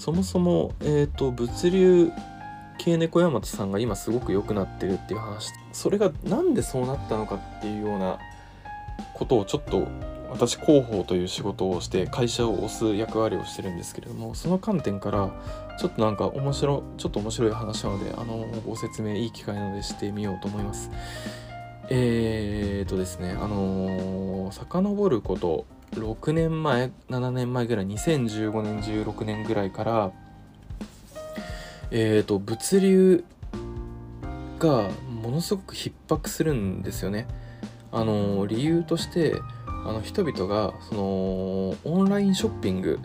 そもそも、えーと、物流系猫大和さんが今すごく良くなってるっていう話それが何でそうなったのかっていうようなことをちょっと私広報という仕事をして会社を推す役割をしてるんですけれどもその観点からちょっとなんか面白ちょっと面白い話なのであのご説明いい機会なのでしてみようと思います。えーとですねあの、遡ること6年前7年前ぐらい2015年16年ぐらいからえーと物流がものすごく逼迫するんですよね。あの、理由としてあの人々がそのオンラインショッピング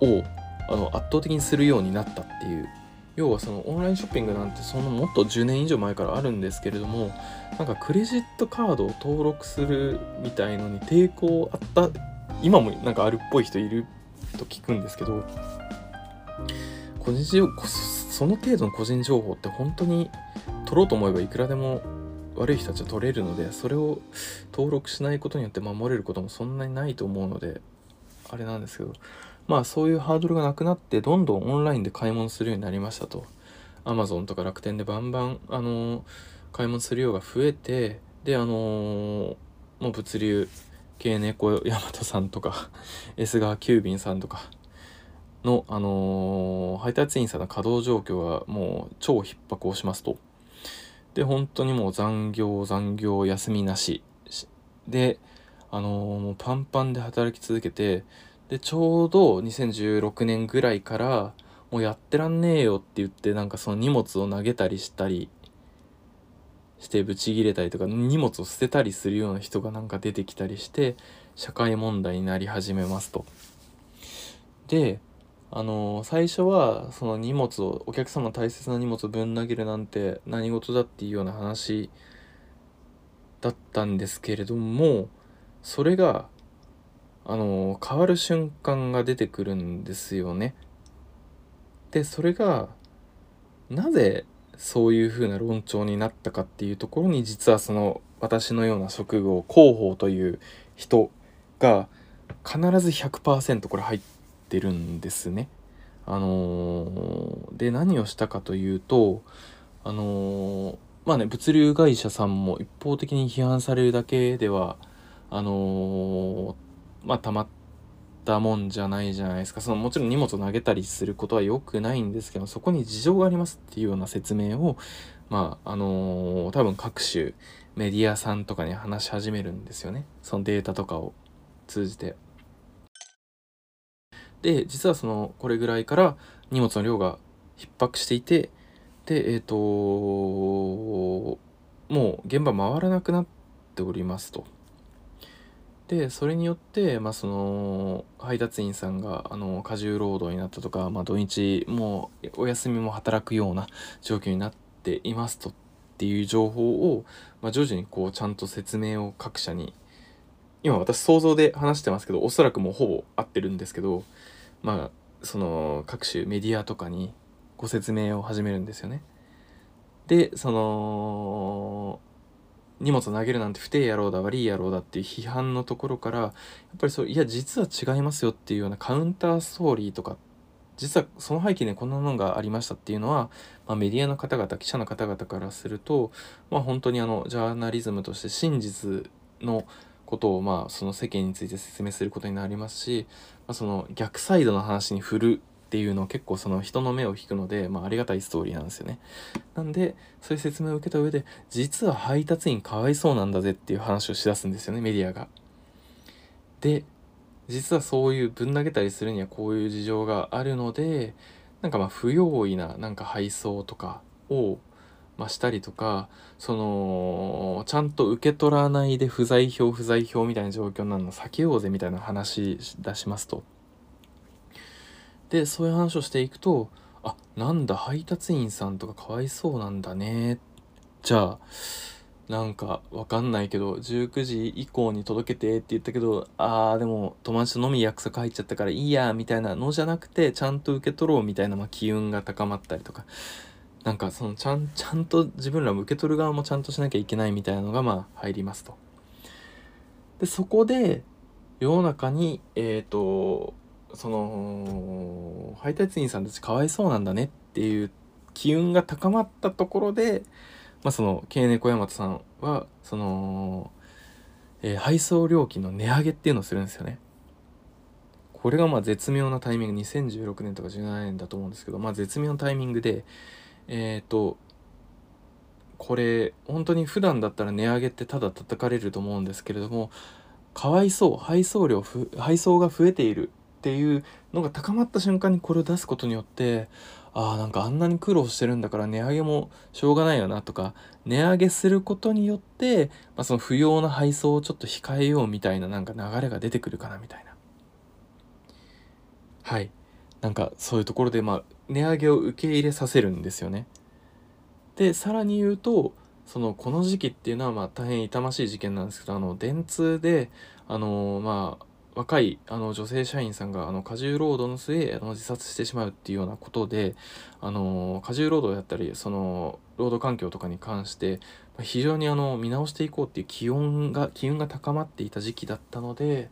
をあの圧倒的にするようになったっていう要はそのオンラインショッピングなんてそのもっと10年以上前からあるんですけれどもなんかクレジットカードを登録するみたいのに抵抗あった今もなんかあるっぽい人いると聞くんですけど個人情報その程度の個人情報って本当に取ろうと思えばいくらでも悪い人たちは取れるのでそれを登録しないことによって守れることもそんなにないと思うのであれなんですけどまあそういうハードルがなくなってどんどんオンラインで買い物するようになりましたと Amazon とか楽天でバンバンあの買い物する量が増えてであのもう物流系猫大和さんとか S 川急便さんとかの、あの配達員さんの稼働状況がもう超逼迫をしますと。で本当にもう残業残業休みなしであのー、もうパンパンで働き続けてでちょうど2016年ぐらいからもうやってらんねえよって言ってなんかその荷物を投げたりしたりしてブチギレたりとか荷物を捨てたりするような人がなんか出てきたりして社会問題になり始めますと。であの最初はその荷物をお客様の大切な荷物をぶん投げるなんて何事だっていうような話だったんですけれどもそれがあの変わる瞬間が出てくるんですよね。でそれがなぜそういうふうな論調になったかっていうところに実はその私のような職業広報という人が必ず100%これ入ってるんですね。あのー、で何をしたかというとあのー、まあね物流会社さんも一方的に批判されるだけではあのー、まあたまったもんじゃないじゃないですかそのもちろん荷物を投げたりすることは良くないんですけどそこに事情がありますっていうような説明をまああの多分各種メディアさんとかに話し始めるんですよねそのデータとかを通じて。で実はそのこれぐらいから荷物の量が逼迫していてでえっ、ー、ともう現場回らなくなっておりますと。でそれによって、まあ、その配達員さんがあの過重労働になったとか、まあ、土日もうお休みも働くような状況になっていますとっていう情報を、まあ、徐々にこうちゃんと説明を各社に今私想像で話してますけどおそらくもうほぼ合ってるんですけどまあその各種メディアとかにご説明を始めるんですよね。でその荷物投げるなんて不定野郎だ悪い野郎だっていう批判のところからやっぱりそういや実は違いますよっていうようなカウンターストーリーとか実はその背景にこんなのがありましたっていうのは、まあ、メディアの方々記者の方々からすると、まあ、本当にあのジャーナリズムとして真実のことをまあその世間について説明することになりますし、まあ、その逆サイドの話に振るっていうのを結構その人の目を引くので、まあ、ありがたいストーリーなんですよね。なんでそういう説明を受けた上で実は配達員かわいそうなんだぜっていう話をしだすんですよねメディアが。で実はそういうぶん投げたりするにはこういう事情があるのでなんかまあ不用意ななんか配送とかをまあ、したりとかそのちゃんと受け取らないで不在票不在票みたいな状況になるの避けようぜみたいな話出しますと。でそういう話をしていくとあなんだ配達員さんとかかわいそうなんだねじゃあなんかわかんないけど19時以降に届けてって言ったけどあーでも友達と飲み約束入っちゃったからいいやみたいなのじゃなくてちゃんと受け取ろうみたいな、まあ、機運が高まったりとかなんかそのちゃんちゃんと自分らも受け取る側もちゃんとしなきゃいけないみたいなのがまあ入りますと。でそこで世の中にえっ、ー、とその配達員さんたちかわいそうなんだねっていう機運が高まったところで、まあ、その経猫大和さんはその、えー、配送料金の値上げっていうのをするんですよね。これがまあ絶妙なタイミング2016年とか17年だと思うんですけど、まあ、絶妙なタイミングでえっ、ー、とこれ本当に普段だったら値上げってただ叩かれると思うんですけれどもかわいそう配送料配送が増えているっていうのが高まった瞬間にこれを出すことによってああなんかあんなに苦労してるんだから値上げもしょうがないよなとか値上げすることによって、まあ、その不要な配送をちょっと控えようみたいななんか流れが出てくるかなみたいな。はい。なんかそういうところでまあ値上げを受け入れさせるんですよね。でさらに言うとそのこの時期っていうのはまあ大変痛ましい事件なんですけどあの電通であのまあ若いあの女性社員さんがあの過重労働の末あの自殺してしまうっていうようなことであの過重労働やったりその労働環境とかに関して非常にあの見直していこうっていう気温が機運が高まっていた時期だったので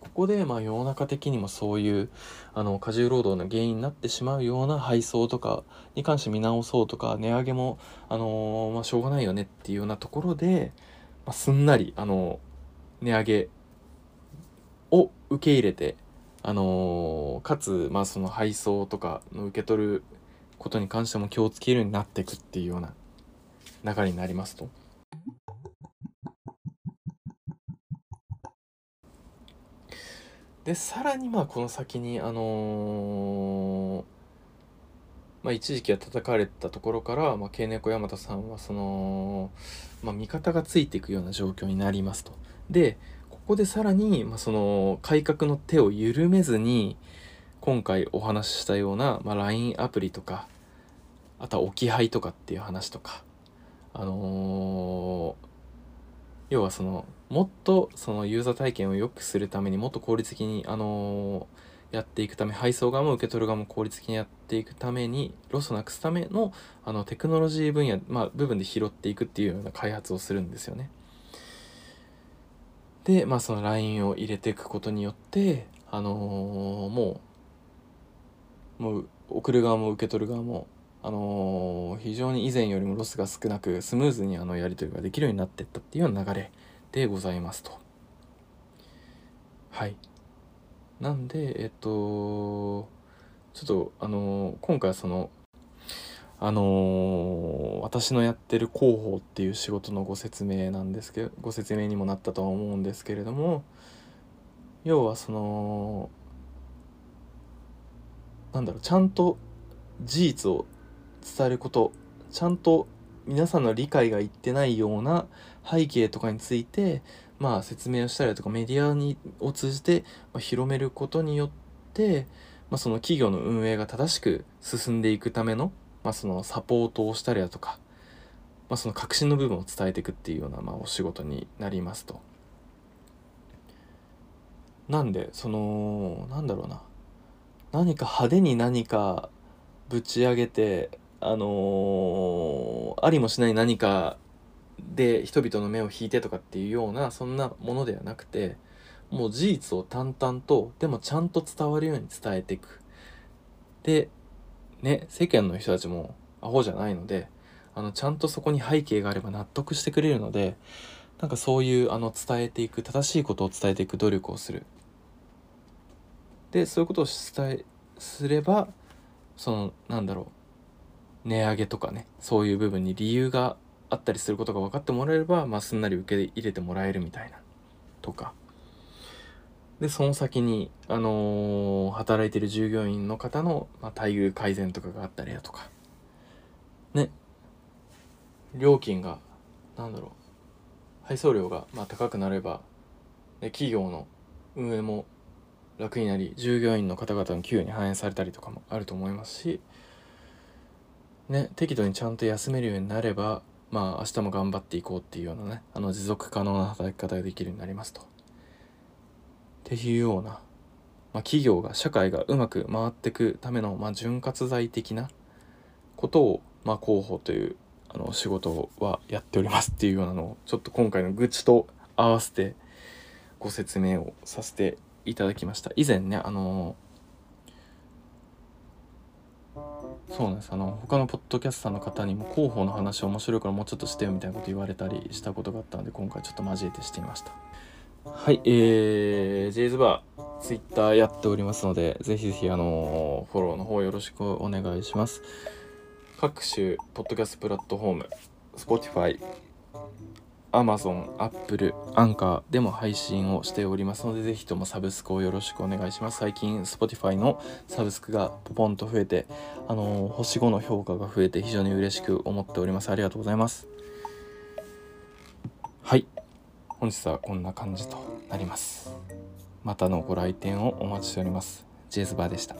ここでまあ世の中的にもそういうあの過重労働の原因になってしまうような配送とかに関して見直そうとか値上げもあのまあ、しょうがないよねっていうようなところで、まあ、すんなりあの値上げを受け入れて、あのー、かつ、まあ、その配送とかの受け取ることに関しても気をつけるようになっていくっていうような流れになりますと。でさらにまあこの先にあのー、まあ、一時期は叩かれたところから、まあ、K 猫山田さんはその、まあ、味方がついていくような状況になりますと。でここでさらに、まあ、その改革の手を緩めずに今回お話ししたような、まあ、LINE アプリとかあとは置き配とかっていう話とかあのー、要はそのもっとそのユーザー体験を良くするためにもっと効率的にあのー、やっていくため配送側も受け取る側も効率的にやっていくためにロスをなくすためのあのテクノロジー分野、まあ、部分で拾っていくっていうような開発をするんですよね。で、まあ、その LINE を入れていくことによって、あのー、もう、もう、送る側も受け取る側も、あのー、非常に以前よりもロスが少なく、スムーズにあのやり取りができるようになっていったっていうような流れでございますと。はい。なんで、えっと、ちょっと、あのー、今回その、あのー、私のやってる広報っていう仕事のご説明なんですけどご説明にもなったとは思うんですけれども要はそのなんだろうちゃんと事実を伝えることちゃんと皆さんの理解がいってないような背景とかについてまあ説明をしたりとかメディアにを通じて、ま広めることによって、まあ、その企業の運営が正しく進んでいくためのまあ、そのサポートをしたりだとか、まあ、その革新の部分を伝えていくっていうような、まあ、お仕事になりますと。なんでそのなんだろうな何か派手に何かぶち上げてあのー、ありもしない何かで人々の目を引いてとかっていうようなそんなものではなくてもう事実を淡々とでもちゃんと伝わるように伝えていくでね、世間の人たちもアホじゃないので、あの、ちゃんとそこに背景があれば納得してくれるので、なんかそういう、あの、伝えていく、正しいことを伝えていく努力をする。で、そういうことを伝え、すれば、その、なんだろう、値上げとかね、そういう部分に理由があったりすることが分かってもらえれば、まあ、すんなり受け入れてもらえるみたいな、とか。でその先に、あのー、働いてる従業員の方の、まあ、待遇改善とかがあったりだとか。ね。料金がなんだろう。配送料が、まあ、高くなれば、企業の運営も楽になり従業員の方々の給与に反映されたりとかもあると思いますし、ね、適度にちゃんと休めるようになればまあ明日も頑張っていこうっていうようなねあの持続可能な働き方ができるようになりますと。っていうような、まあ、企業が社会がうまく回っていくための、まあ、潤滑剤的なことを、まあ、広報というあの仕事はやっておりますっていうようなのをちょっと今回の愚痴と合わせてご説明をさせていただきました以前ねあのそうなんですあの他のポッドキャスターの方にも広報の話面白いからもうちょっとしてよみたいなこと言われたりしたことがあったので今回ちょっと交えてしてみました。はいえー、ジェイズバーツイッターやっておりますのでぜひぜひあのフォローの方よろしくお願いします各種ポッドキャストプラットフォーム Spotify Amazon、Apple、アンカーでも配信をしておりますので、ぜひともサブスクをよろしくお願いします。最近、Spotify のサブスクがポポンと増えて、あのー、星5の評価が増えて非常に嬉しく思っております。ありがとうございます。はい。本日はこんな感じとなります。またのご来店をお待ちしております。ジェイズバーでした。